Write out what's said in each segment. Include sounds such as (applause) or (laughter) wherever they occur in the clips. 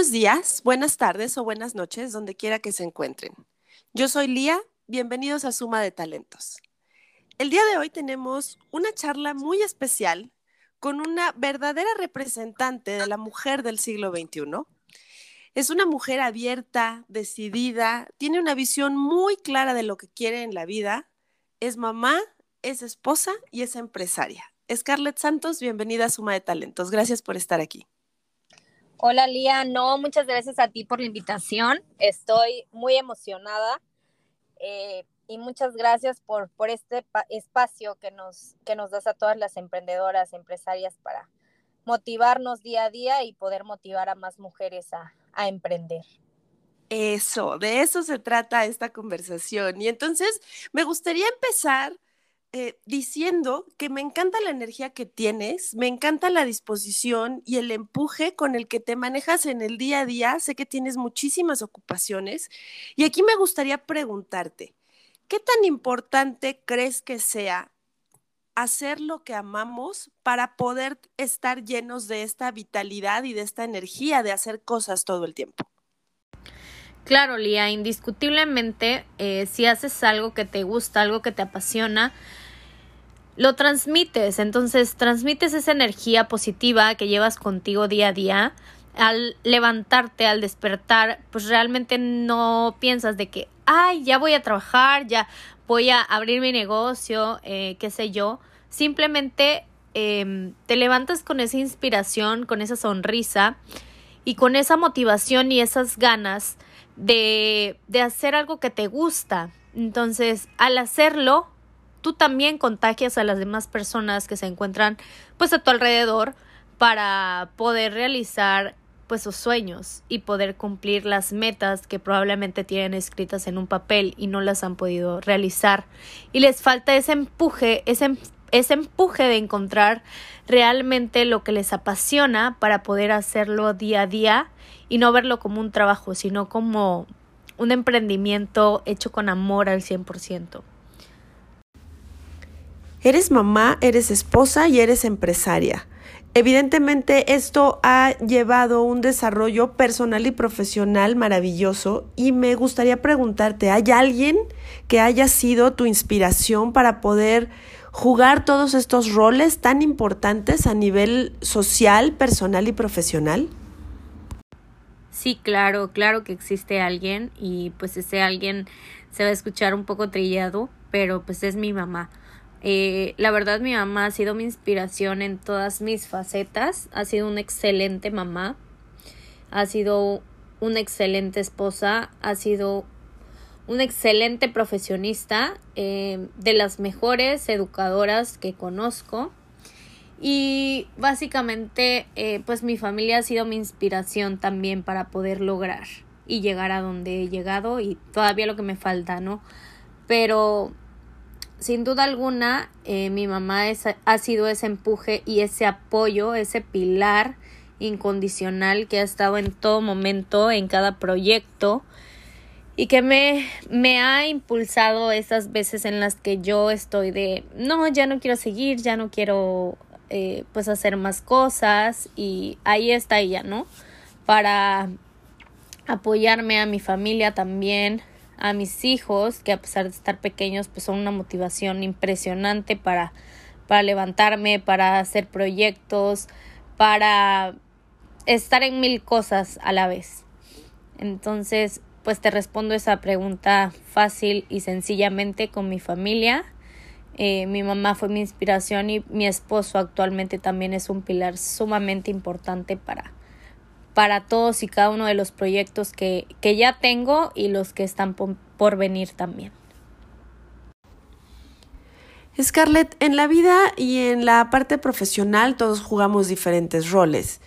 Buenos días, buenas tardes o buenas noches, donde quiera que se encuentren. Yo soy Lía, bienvenidos a Suma de Talentos. El día de hoy tenemos una charla muy especial con una verdadera representante de la mujer del siglo XXI. Es una mujer abierta, decidida, tiene una visión muy clara de lo que quiere en la vida, es mamá, es esposa y es empresaria. Scarlett Santos, bienvenida a Suma de Talentos. Gracias por estar aquí. Hola Lía, no, muchas gracias a ti por la invitación. Estoy muy emocionada eh, y muchas gracias por, por este espacio que nos, que nos das a todas las emprendedoras, empresarias para motivarnos día a día y poder motivar a más mujeres a, a emprender. Eso, de eso se trata esta conversación. Y entonces me gustaría empezar eh, diciendo que me encanta la energía que tienes, me encanta la disposición y el empuje con el que te manejas en el día a día. Sé que tienes muchísimas ocupaciones y aquí me gustaría preguntarte, ¿qué tan importante crees que sea hacer lo que amamos para poder estar llenos de esta vitalidad y de esta energía de hacer cosas todo el tiempo? Claro, Lía, indiscutiblemente, eh, si haces algo que te gusta, algo que te apasiona, lo transmites, entonces transmites esa energía positiva que llevas contigo día a día. Al levantarte, al despertar, pues realmente no piensas de que, ay, ya voy a trabajar, ya voy a abrir mi negocio, eh, qué sé yo. Simplemente em, te levantas con esa inspiración, con esa sonrisa y con esa motivación y esas ganas de, de hacer algo que te gusta. Entonces, al hacerlo, tú también contagias a las demás personas que se encuentran pues a tu alrededor para poder realizar pues sus sueños y poder cumplir las metas que probablemente tienen escritas en un papel y no las han podido realizar y les falta ese empuje, ese, ese empuje de encontrar realmente lo que les apasiona para poder hacerlo día a día y no verlo como un trabajo, sino como un emprendimiento hecho con amor al 100%. Eres mamá, eres esposa y eres empresaria. Evidentemente esto ha llevado un desarrollo personal y profesional maravilloso y me gustaría preguntarte, ¿hay alguien que haya sido tu inspiración para poder jugar todos estos roles tan importantes a nivel social, personal y profesional? Sí, claro, claro que existe alguien y pues ese alguien se va a escuchar un poco trillado, pero pues es mi mamá. Eh, la verdad mi mamá ha sido mi inspiración en todas mis facetas, ha sido una excelente mamá, ha sido una excelente esposa, ha sido una excelente profesionista, eh, de las mejores educadoras que conozco. Y básicamente, eh, pues mi familia ha sido mi inspiración también para poder lograr y llegar a donde he llegado y todavía lo que me falta, ¿no? Pero sin duda alguna, eh, mi mamá ha sido ese empuje y ese apoyo, ese pilar incondicional que ha estado en todo momento, en cada proyecto y que me, me ha impulsado esas veces en las que yo estoy de, no, ya no quiero seguir, ya no quiero eh, pues hacer más cosas y ahí está ella, ¿no? Para apoyarme a mi familia también, a mis hijos, que a pesar de estar pequeños, pues son una motivación impresionante para, para levantarme, para hacer proyectos, para estar en mil cosas a la vez. Entonces, pues te respondo esa pregunta fácil y sencillamente con mi familia. Eh, mi mamá fue mi inspiración y mi esposo actualmente también es un pilar sumamente importante para, para todos y cada uno de los proyectos que, que ya tengo y los que están por, venir también. Scarlett, en la vida y en la parte profesional todos jugamos diferentes roles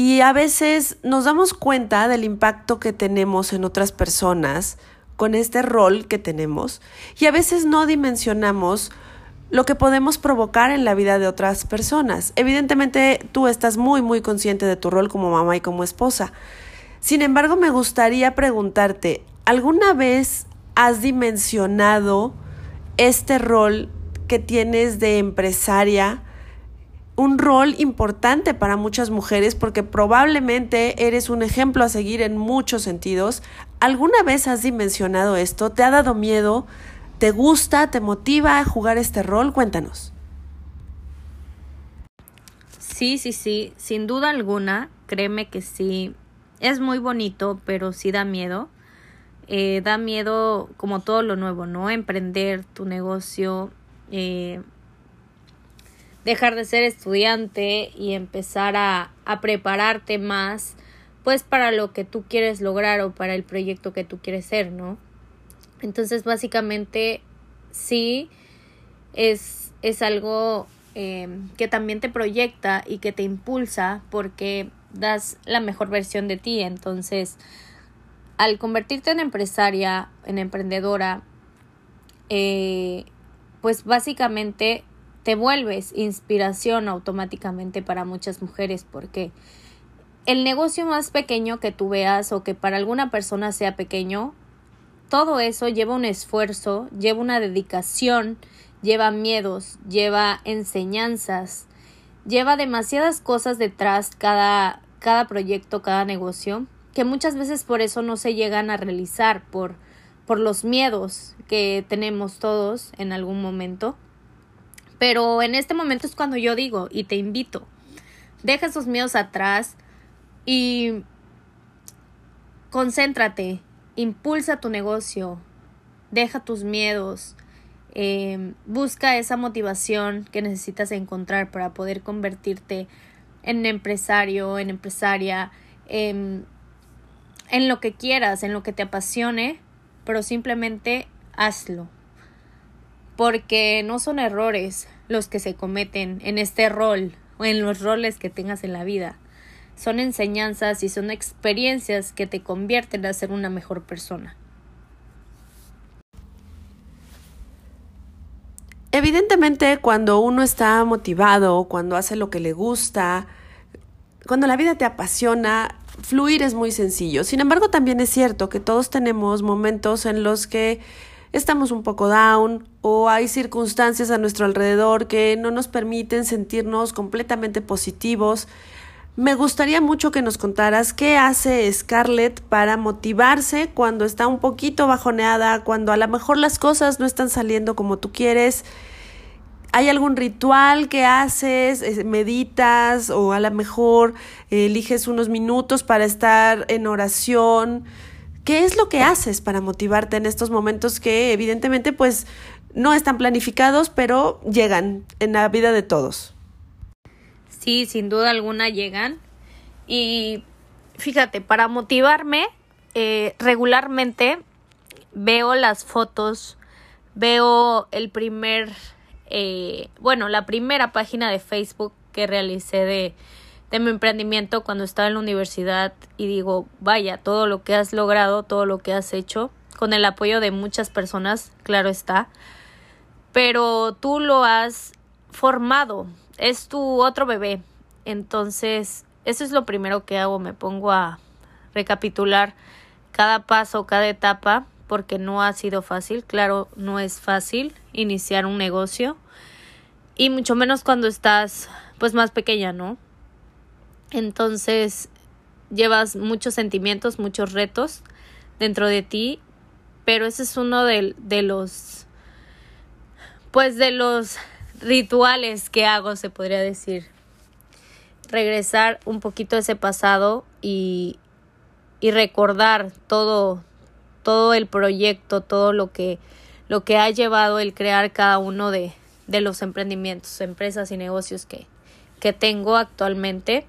y a veces nos damos cuenta del impacto que tenemos en otras personas con este rol que tenemos y a veces no dimensionamos lo que podemos provocar en la vida de otras personas. Evidentemente tú estás muy muy consciente de tu rol como mamá y como esposa. Sin embargo, me gustaría preguntarte, ¿alguna vez has dimensionado este rol que tienes de empresaria un rol importante para muchas mujeres porque probablemente eres un ejemplo a seguir en muchos sentidos. ¿Alguna vez has dimensionado esto? ¿Te ha dado miedo? ¿Te gusta? ¿Te motiva a jugar este rol? Cuéntanos. Sí, sí, sí, sin duda alguna, créeme que sí. Es muy bonito, pero sí da miedo. Eh, da miedo como todo lo nuevo, ¿no? Emprender tu negocio, eh, dejar de ser estudiante y empezar a, a prepararte más pues para lo que tú quieres lograr o para el proyecto que tú quieres ser, ¿no? Entonces básicamente sí es, es algo eh, que también te proyecta y que te impulsa porque das la mejor versión de ti. Entonces al convertirte en empresaria, en emprendedora, eh, pues básicamente te vuelves inspiración automáticamente para muchas mujeres porque el negocio más pequeño que tú veas o que para alguna persona sea pequeño, todo eso lleva un esfuerzo, lleva una dedicación, lleva miedos, lleva enseñanzas, lleva demasiadas cosas detrás cada, cada proyecto, cada negocio, que muchas veces por eso no se llegan a realizar, por, por los miedos que tenemos todos en algún momento. Pero en este momento es cuando yo digo y te invito, deja esos miedos atrás y concéntrate, impulsa tu negocio, deja tus miedos, eh, busca esa motivación que necesitas encontrar para poder convertirte en empresario, en empresaria, en lo que quieras, en lo que te apasione, pero simplemente hazlo porque no son errores los que se cometen en este rol o en los roles que tengas en la vida. Son enseñanzas y son experiencias que te convierten a ser una mejor persona. Evidentemente, cuando uno está motivado, cuando hace lo que le gusta, cuando la vida te apasiona, fluir es muy sencillo. Sin embargo, también es cierto que todos tenemos momentos en los que estamos un poco down o hay circunstancias a nuestro alrededor que no nos permiten sentirnos completamente positivos. Me gustaría mucho que nos contaras qué hace Scarlett para motivarse cuando está un poquito bajoneada, cuando a lo mejor las cosas no están saliendo como tú quieres. ¿Hay algún ritual que haces? Eh, ¿Meditas? ¿O a lo mejor eliges unos minutos para estar en oración? ¿Qué es lo que haces para motivarte en estos momentos que evidentemente pues no están planificados, pero llegan en la vida de todos? Sí, sin duda alguna llegan. Y fíjate, para motivarme, eh, regularmente veo las fotos, veo el primer, eh, bueno, la primera página de Facebook que realicé de de mi emprendimiento cuando estaba en la universidad y digo, vaya, todo lo que has logrado, todo lo que has hecho, con el apoyo de muchas personas, claro está, pero tú lo has formado, es tu otro bebé. Entonces, eso es lo primero que hago, me pongo a recapitular cada paso, cada etapa, porque no ha sido fácil, claro, no es fácil iniciar un negocio y mucho menos cuando estás pues más pequeña, ¿no? Entonces llevas muchos sentimientos, muchos retos dentro de ti, pero ese es uno de, de los, pues de los rituales que hago, se podría decir. Regresar un poquito a ese pasado y, y recordar todo, todo el proyecto, todo lo que, lo que ha llevado el crear cada uno de, de los emprendimientos, empresas y negocios que, que tengo actualmente.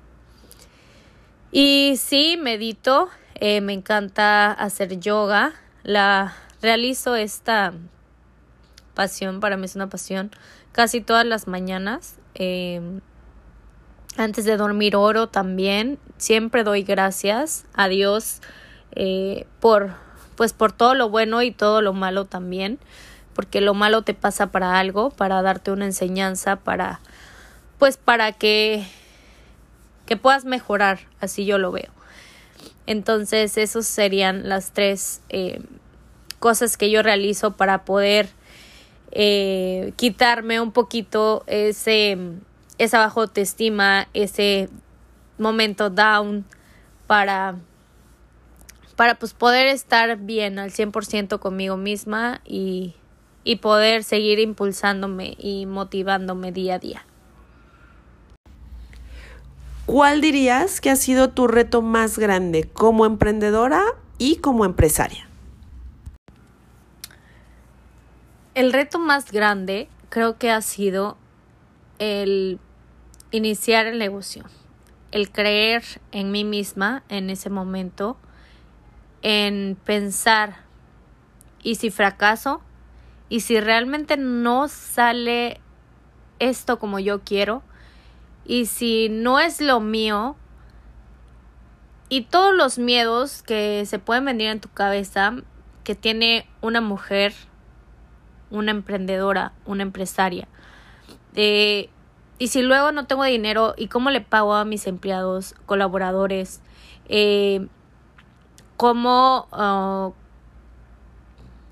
Y sí, medito, eh, me encanta hacer yoga, la realizo esta pasión, para mí es una pasión, casi todas las mañanas. Em, antes de dormir oro también, siempre doy gracias a Dios eh, por pues por todo lo bueno y todo lo malo también, porque lo malo te pasa para algo, para darte una enseñanza, para pues para que que puedas mejorar, así yo lo veo. Entonces, esas serían las tres eh, cosas que yo realizo para poder eh, quitarme un poquito ese, esa baja autoestima, ese momento down para para pues poder estar bien al 100% conmigo misma y, y poder seguir impulsándome y motivándome día a día. ¿Cuál dirías que ha sido tu reto más grande como emprendedora y como empresaria? El reto más grande creo que ha sido el iniciar el negocio, el creer en mí misma en ese momento, en pensar, ¿y si fracaso? ¿Y si realmente no sale esto como yo quiero? ¿Y si no es lo mío? Y todos los miedos que se pueden venir en tu cabeza que tiene una mujer una emprendedora, una empresaria. Y si luego no tengo dinero, ¿y cómo le pago a mis empleados, colaboradores? Eh, ¿Cómo ah,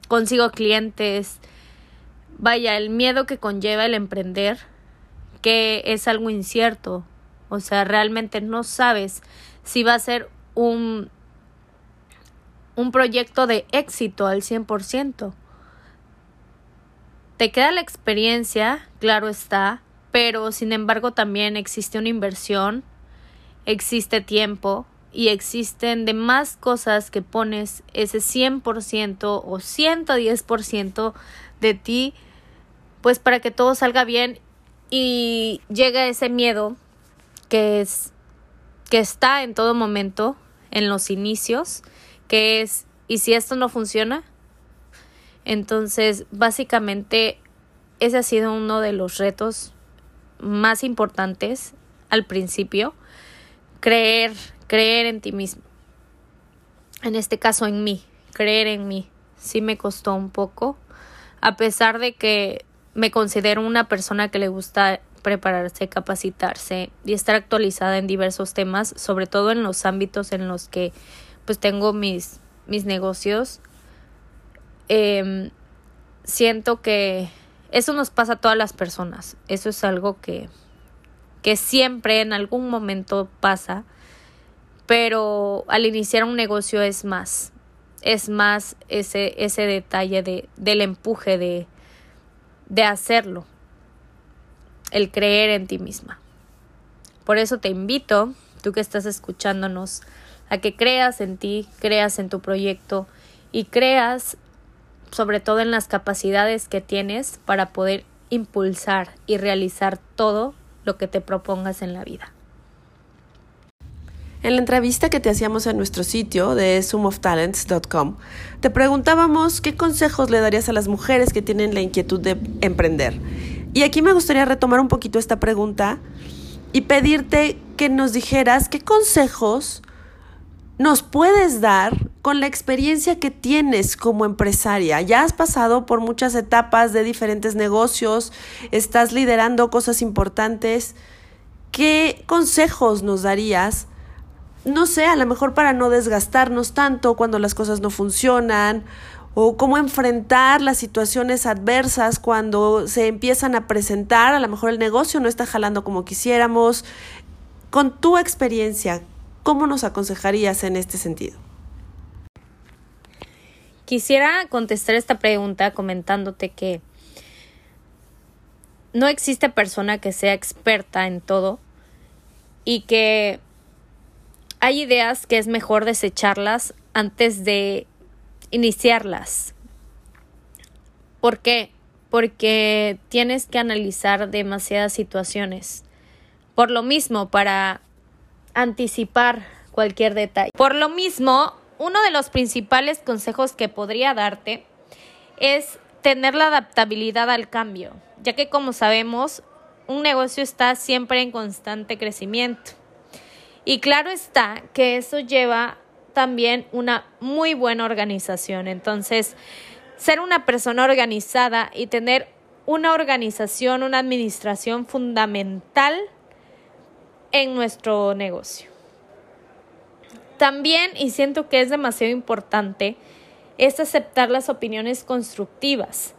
consigo clientes? Vaya, el miedo que conlleva el emprender, que es algo incierto. O sea, realmente no sabes si va a ser un, un proyecto de éxito al 100%. Te queda la experiencia, claro está, pero sin embargo también existe una inversión, existe tiempo y existen demás cosas que pones ese 100% o 110% de ti, pues para que todo salga bien y llega ese miedo que es que está en todo momento en los inicios, que es ¿y si esto no funciona? Entonces, básicamente, ese ha sido uno de los retos más importantes al principio, creer, creer en ti mismo. En este caso en mí, creer en mí. Sí me costó un poco, a pesar de que me considero una persona que le gusta prepararse, capacitarse y estar actualizada en diversos temas, sobre todo en los ámbitos en los que pues tengo mis, mis negocios Em, siento que eso nos pasa a todas las personas. Eso es algo que, que siempre en algún momento pasa. Pero al iniciar un negocio es más. Es más ese, ese detalle de, del empuje de, de hacerlo. El creer en ti misma. Por eso te invito, tú que estás escuchándonos, a que creas en ti, creas en tu proyecto y creas sobre todo en las capacidades que tienes para poder impulsar y realizar todo lo que te propongas en la vida. En la entrevista que te hacíamos en nuestro sitio de sumoftalents.com, te preguntábamos qué consejos le darías a las mujeres que tienen la inquietud de emprender. Y aquí me gustaría retomar un poquito esta pregunta y pedirte que nos dijeras qué consejos nos puedes dar con la experiencia que tienes como empresaria. Ya has pasado por muchas etapas de diferentes negocios, estás liderando cosas importantes. ¿Qué consejos nos darías? No sé, a lo mejor para no desgastarnos tanto cuando las cosas no funcionan o cómo enfrentar las situaciones adversas cuando se empiezan a presentar, a lo mejor el negocio no está jalando como quisiéramos. Con tu experiencia, ¿Cómo nos aconsejarías en este sentido? Quisiera contestar esta pregunta comentándote que no existe persona que sea experta en todo y que hay ideas que es mejor desecharlas antes de iniciarlas. ¿Por qué? Porque tienes que analizar demasiadas situaciones. Por lo mismo, para anticipar cualquier detalle. Por lo mismo, uno de los principales consejos que podría darte es tener la adaptabilidad al cambio, ya que como sabemos, un negocio está siempre en constante crecimiento. Y claro está que eso lleva también una muy buena organización. Entonces, ser una persona organizada y tener una organización, una administración fundamental en nuestro negocio. También, y siento que es demasiado importante, es aceptar las opiniones constructivas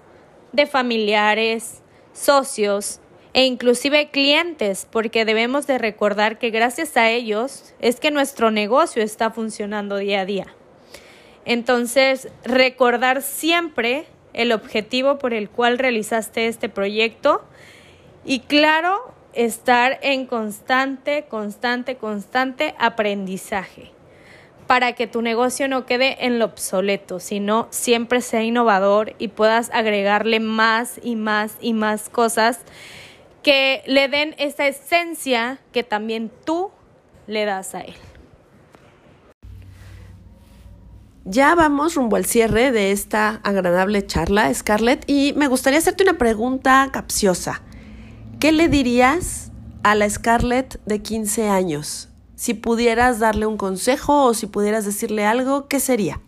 de familiares, socios e inclusive clientes, porque debemos de recordar que gracias a ellos es que nuestro negocio está funcionando día a día. Entonces, recordar siempre el objetivo por el cual realizaste este proyecto y claro, estar en constante, constante, constante aprendizaje para que tu negocio no quede en lo obsoleto, sino siempre sea innovador y puedas agregarle más y más y más cosas que le den esa esencia que también tú le das a él. Ya vamos rumbo al cierre de esta agradable charla, Scarlett, y me gustaría hacerte una pregunta capciosa. ¿Qué le dirías a la Scarlett de 15 años? Si pudieras darle un consejo o si pudieras decirle algo, ¿qué sería?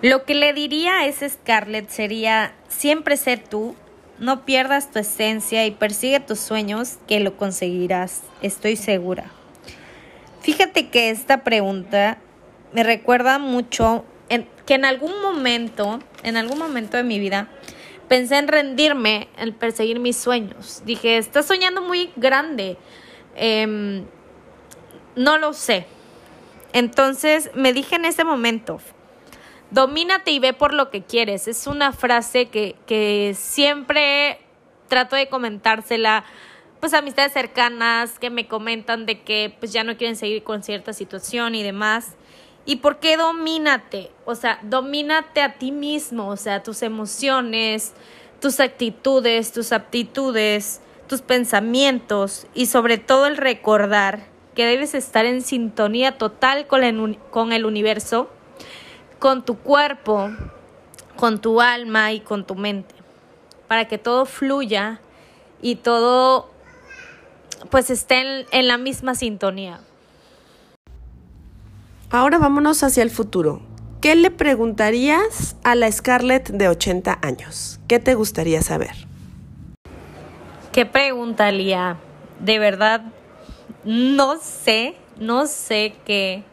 Lo que le diría a ese Scarlett sería siempre ser tú, no pierdas tu esencia y persigue tus sueños, que lo conseguirás, estoy segura. Fíjate que esta pregunta me recuerda mucho que en algún momento, en algún momento de mi vida, pensé en rendirme, en perseguir mis sueños. Dije, estás soñando muy grande. Em, no lo sé. Entonces me dije en ese momento, domínate y ve por lo que quieres. Es una frase que, que siempre trato de comentársela pues amistades cercanas que me comentan de que pues ya no quieren seguir con cierta situación y demás. ¿Y por qué domínate? O sea, domínate a ti mismo, o sea, tus emociones, tus actitudes, tus aptitudes, tus pensamientos y sobre todo el recordar que debes estar en sintonía total con el, con el universo, con tu cuerpo, con tu alma y con tu mente, para que todo fluya y todo pues esté en la misma sintonía. Ahora vámonos hacia el futuro. ¿Qué le preguntarías a la Scarlett de 80 años? ¿Qué te gustaría saber? ¿Qué preguntaría? De verdad, no sé, no sé qué,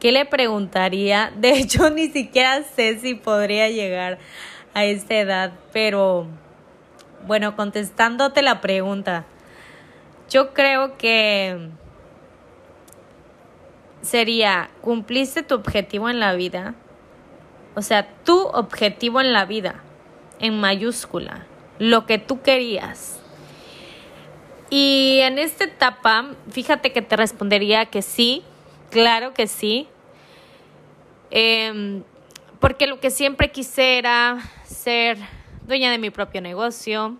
qué le preguntaría. (laughs) De hecho, ni siquiera sé si podría llegar a esta edad, pero bueno, contestándote la pregunta, yo creo que sería, ¿cumpliste tu objetivo en la vida? O sea, tu objetivo en la vida, en mayúscula, lo que tú querías. Y en esta etapa, fíjate que te respondería que sí, claro que sí, em, porque lo que siempre quise era ser dueña de mi propio negocio,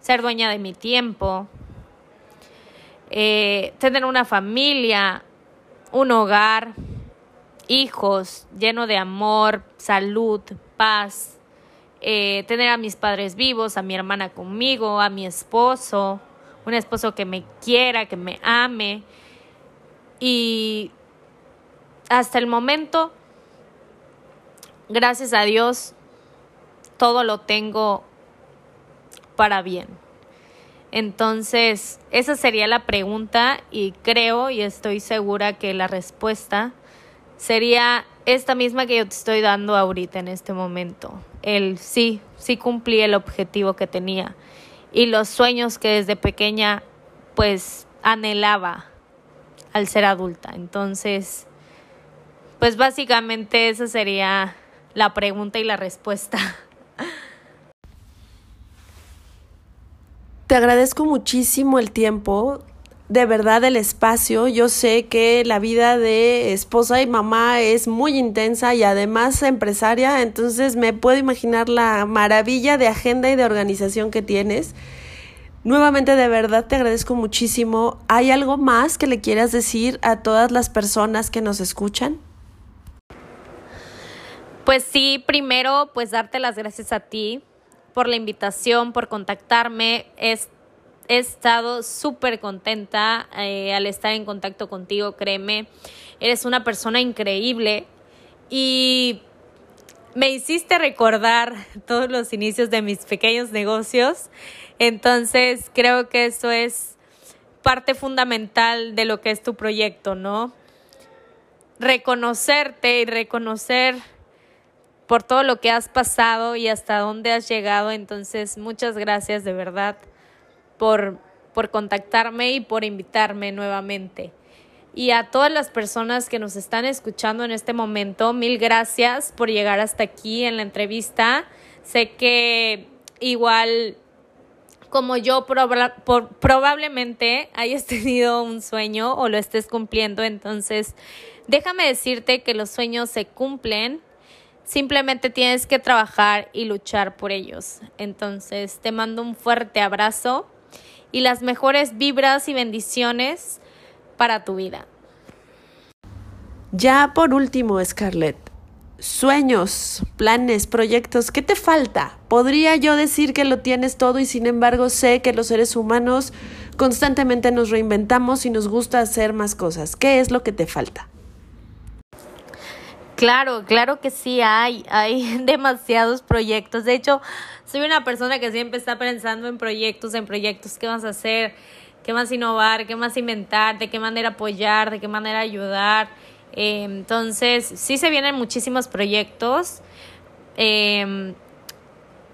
ser dueña de mi tiempo, eh, tener una familia, un hogar, hijos lleno de amor, salud, paz, eh, tener a mis padres vivos, a mi hermana conmigo, a mi esposo, un esposo que me quiera, que me ame. Y hasta el momento, gracias a Dios, todo lo tengo para bien. Entonces, esa sería la pregunta y creo y estoy segura que la respuesta sería esta misma que yo te estoy dando ahorita en este momento. El sí, sí cumplí el objetivo que tenía y los sueños que desde pequeña pues anhelaba al ser adulta. Entonces, pues básicamente esa sería la pregunta y la respuesta. Te agradezco muchísimo el tiempo, de verdad el espacio. Yo sé que la vida de esposa y mamá es muy intensa y además empresaria, entonces me puedo imaginar la maravilla de agenda y de organización que tienes. Nuevamente, de verdad te agradezco muchísimo. ¿Hay algo más que le quieras decir a todas las personas que nos escuchan? Pues sí, primero, pues darte las gracias a ti por la invitación, por contactarme. he estado súper contenta eh, al estar en contacto contigo, créeme. Eres una persona increíble y me hiciste recordar todos los inicios de mis pequeños negocios. Entonces creo que eso es parte fundamental de lo que es tu proyecto, ¿no? Reconocerte y reconocer por todo lo que has pasado y hasta dónde has llegado. Entonces, muchas gracias de verdad por, por contactarme y por invitarme nuevamente. Y a todas las personas que nos están escuchando en este momento, mil gracias por llegar hasta aquí en la entrevista. Sé que igual como yo probablemente hayas (laughs) tenido un sueño o lo estés cumpliendo, entonces déjame decirte que los sueños se cumplen, simplemente tienes que trabajar y luchar por ellos. Entonces te mando un fuerte abrazo y las mejores vibras y bendiciones para tu vida. Ya por último, Scarlett, sueños, planes, proyectos, ¿qué te falta? Podría yo decir que lo tienes todo y sin embargo sé que los seres humanos constantemente nos reinventamos y nos gusta hacer más cosas. ¿Qué es lo que te falta? Claro, claro que sí hay, hay (laughs) demasiados proyectos. De hecho, soy una persona que siempre está pensando en proyectos, en proyectos, qué vas a hacer, qué más innovar, qué más inventar, de qué manera apoyar, de qué manera ayudar. Eh, entonces, sí se vienen muchísimos proyectos. Eh,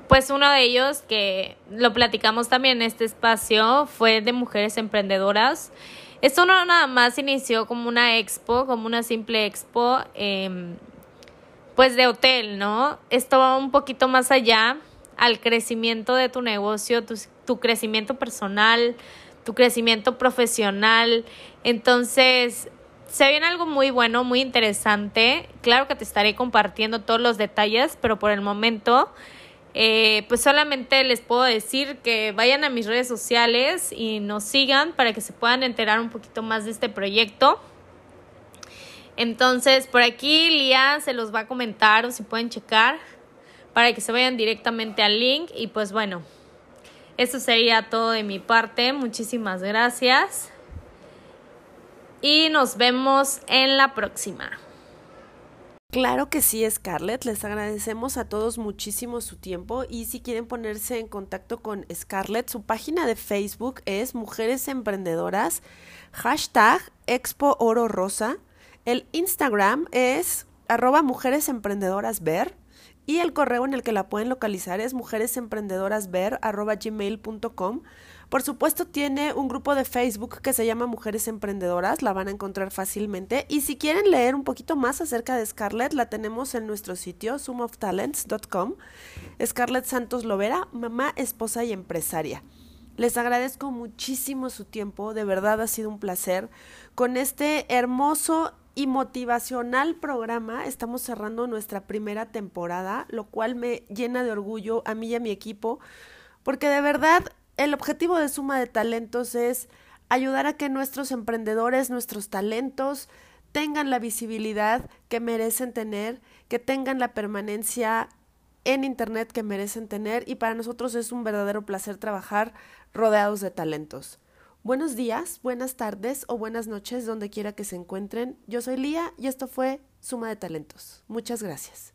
pues uno de ellos que lo platicamos también en este espacio fue de mujeres emprendedoras. Esto no nada más inició como una expo, como una simple expo, em, pues de hotel, ¿no? Esto va un poquito más allá al crecimiento de tu negocio, tu, tu crecimiento personal, tu crecimiento profesional. Entonces, se viene algo muy bueno, muy interesante. Claro que te estaré compartiendo todos los detalles, pero por el momento eh, pues solamente les puedo decir que vayan a mis redes sociales y nos sigan para que se puedan enterar un poquito más de este proyecto. Entonces, por aquí Lía se los va a comentar o si pueden checar para que se vayan directamente al link. Y pues bueno, eso sería todo de mi parte. Muchísimas gracias. Y nos vemos en la próxima. Claro que sí, Scarlett. Les agradecemos a todos muchísimo su tiempo y si quieren ponerse en contacto con Scarlett, su página de Facebook es Mujeres Emprendedoras, hashtag Expo Oro Rosa. El Instagram es arroba Mujeres Emprendedoras Ver y el correo en el que la pueden localizar es mujeresemprenedorasver arroba gmail.com. Por supuesto, tiene un grupo de Facebook que se llama Mujeres Emprendedoras, la van a encontrar fácilmente. Y si quieren leer un poquito más acerca de Scarlett, la tenemos en nuestro sitio sumoftalents.com. Scarlett Santos Lovera, mamá, esposa y empresaria. Les agradezco muchísimo su tiempo, de verdad ha sido un placer. Con este hermoso y motivacional programa estamos cerrando nuestra primera temporada, lo cual me llena de orgullo a mí y a mi equipo, porque de verdad el objetivo de Suma de Talentos es ayudar a que nuestros emprendedores, nuestros talentos, tengan la visibilidad que merecen tener, que tengan la permanencia en Internet que merecen tener y para nosotros es un verdadero placer trabajar rodeados de talentos. Buenos días, buenas tardes o buenas noches donde quiera que se encuentren. Yo soy Lía y esto fue Suma de Talentos. Muchas gracias.